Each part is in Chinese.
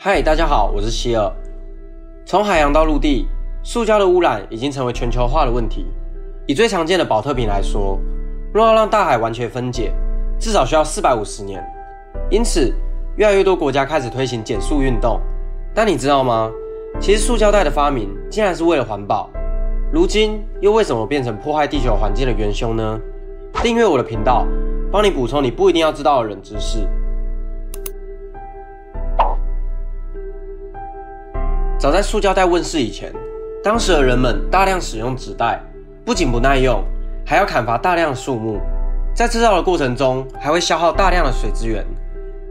嗨，大家好，我是希尔。从海洋到陆地，塑胶的污染已经成为全球化的问题。以最常见的保特瓶来说，若要让大海完全分解，至少需要四百五十年。因此，越来越多国家开始推行减塑运动。但你知道吗？其实塑胶袋的发明竟然是为了环保。如今又为什么变成破坏地球环境的元凶呢？订阅我的频道，帮你补充你不一定要知道的冷知识。早在塑胶袋问世以前，当时的人们大量使用纸袋，不仅不耐用，还要砍伐大量树木，在制造的过程中还会消耗大量的水资源。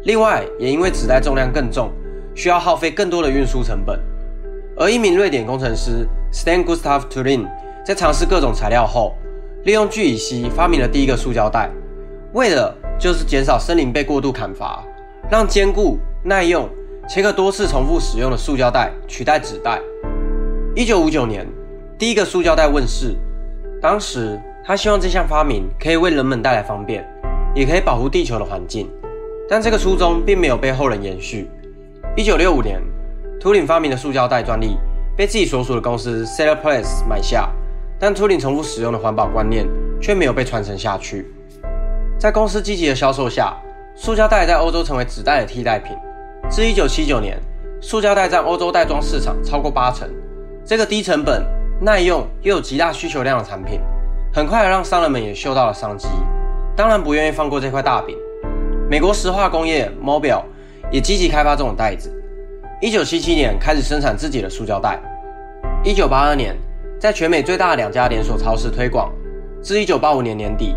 另外，也因为纸袋重量更重，需要耗费更多的运输成本。而一名瑞典工程师 Stan Gustav Turin 在尝试各种材料后，利用聚乙烯发明了第一个塑胶袋，为的就是减少森林被过度砍伐，让坚固耐用且可多次重复使用的塑胶袋取代纸袋。一九五九年，第一个塑胶袋问世，当时他希望这项发明可以为人们带来方便，也可以保护地球的环境，但这个初衷并没有被后人延续。一九六五年。图灵发明的塑胶袋专利被自己所属的公司 c e l l r p l a c e 买下，但图灵重复使用的环保观念却没有被传承下去。在公司积极的销售下，塑胶袋在欧洲成为纸袋的替代品。至1979年，塑胶袋占欧洲袋装市场超过八成。这个低成本、耐用又有极大需求量的产品，很快让商人们也嗅到了商机，当然不愿意放过这块大饼。美国石化工业 Mobil 也积极开发这种袋子。一九七七年开始生产自己的塑胶袋。一九八二年，在全美最大的两家连锁超市推广。至一九八五年年底，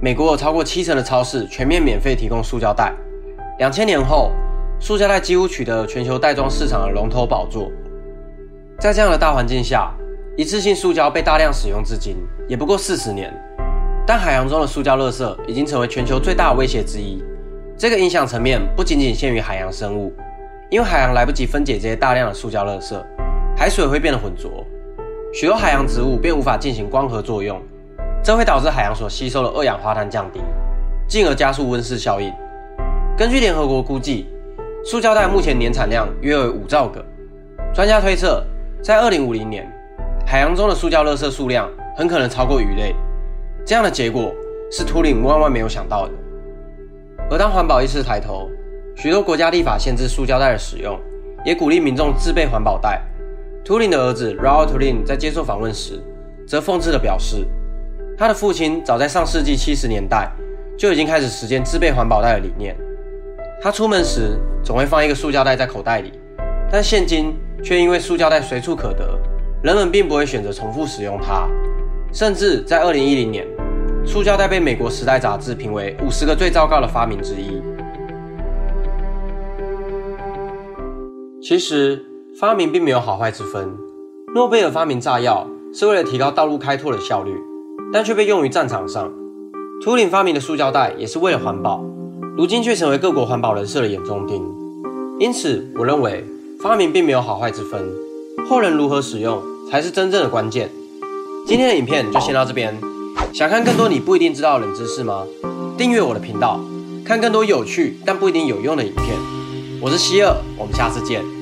美国有超过七成的超市全面免费提供塑胶袋。两千年后，塑胶袋几乎取得全球袋装市场的龙头宝座。在这样的大环境下，一次性塑胶被大量使用至今也不过四十年。但海洋中的塑胶垃圾已经成为全球最大的威胁之一。这个影响层面不仅仅限于海洋生物。因为海洋来不及分解这些大量的塑胶垃圾，海水会变得浑浊，许多海洋植物便无法进行光合作用，这会导致海洋所吸收的二氧化碳降低，进而加速温室效应。根据联合国估计，塑胶袋目前年产量约为五兆个。专家推测，在二零五零年，海洋中的塑胶垃圾数量很可能超过鱼类。这样的结果是图灵万万没有想到的。而当环保意识抬头，许多国家立法限制塑胶袋的使用，也鼓励民众自备环保袋。图灵的儿子 Raul Turing 在接受访问时，则讽刺地表示，他的父亲早在上世纪七十年代就已经开始实践自备环保袋的理念。他出门时总会放一个塑胶袋在口袋里，但现今却因为塑胶袋随处可得，人们并不会选择重复使用它。甚至在二零一零年，塑胶袋被美国《时代》杂志评为五十个最糟糕的发明之一。其实发明并没有好坏之分。诺贝尔发明炸药是为了提高道路开拓的效率，但却被用于战场上。图灵发明的塑胶袋也是为了环保，如今却成为各国环保人士的眼中钉。因此，我认为发明并没有好坏之分，后人如何使用才是真正的关键。今天的影片就先到这边。想看更多你不一定知道冷知识吗？订阅我的频道，看更多有趣但不一定有用的影片。我是希尔，我们下次见。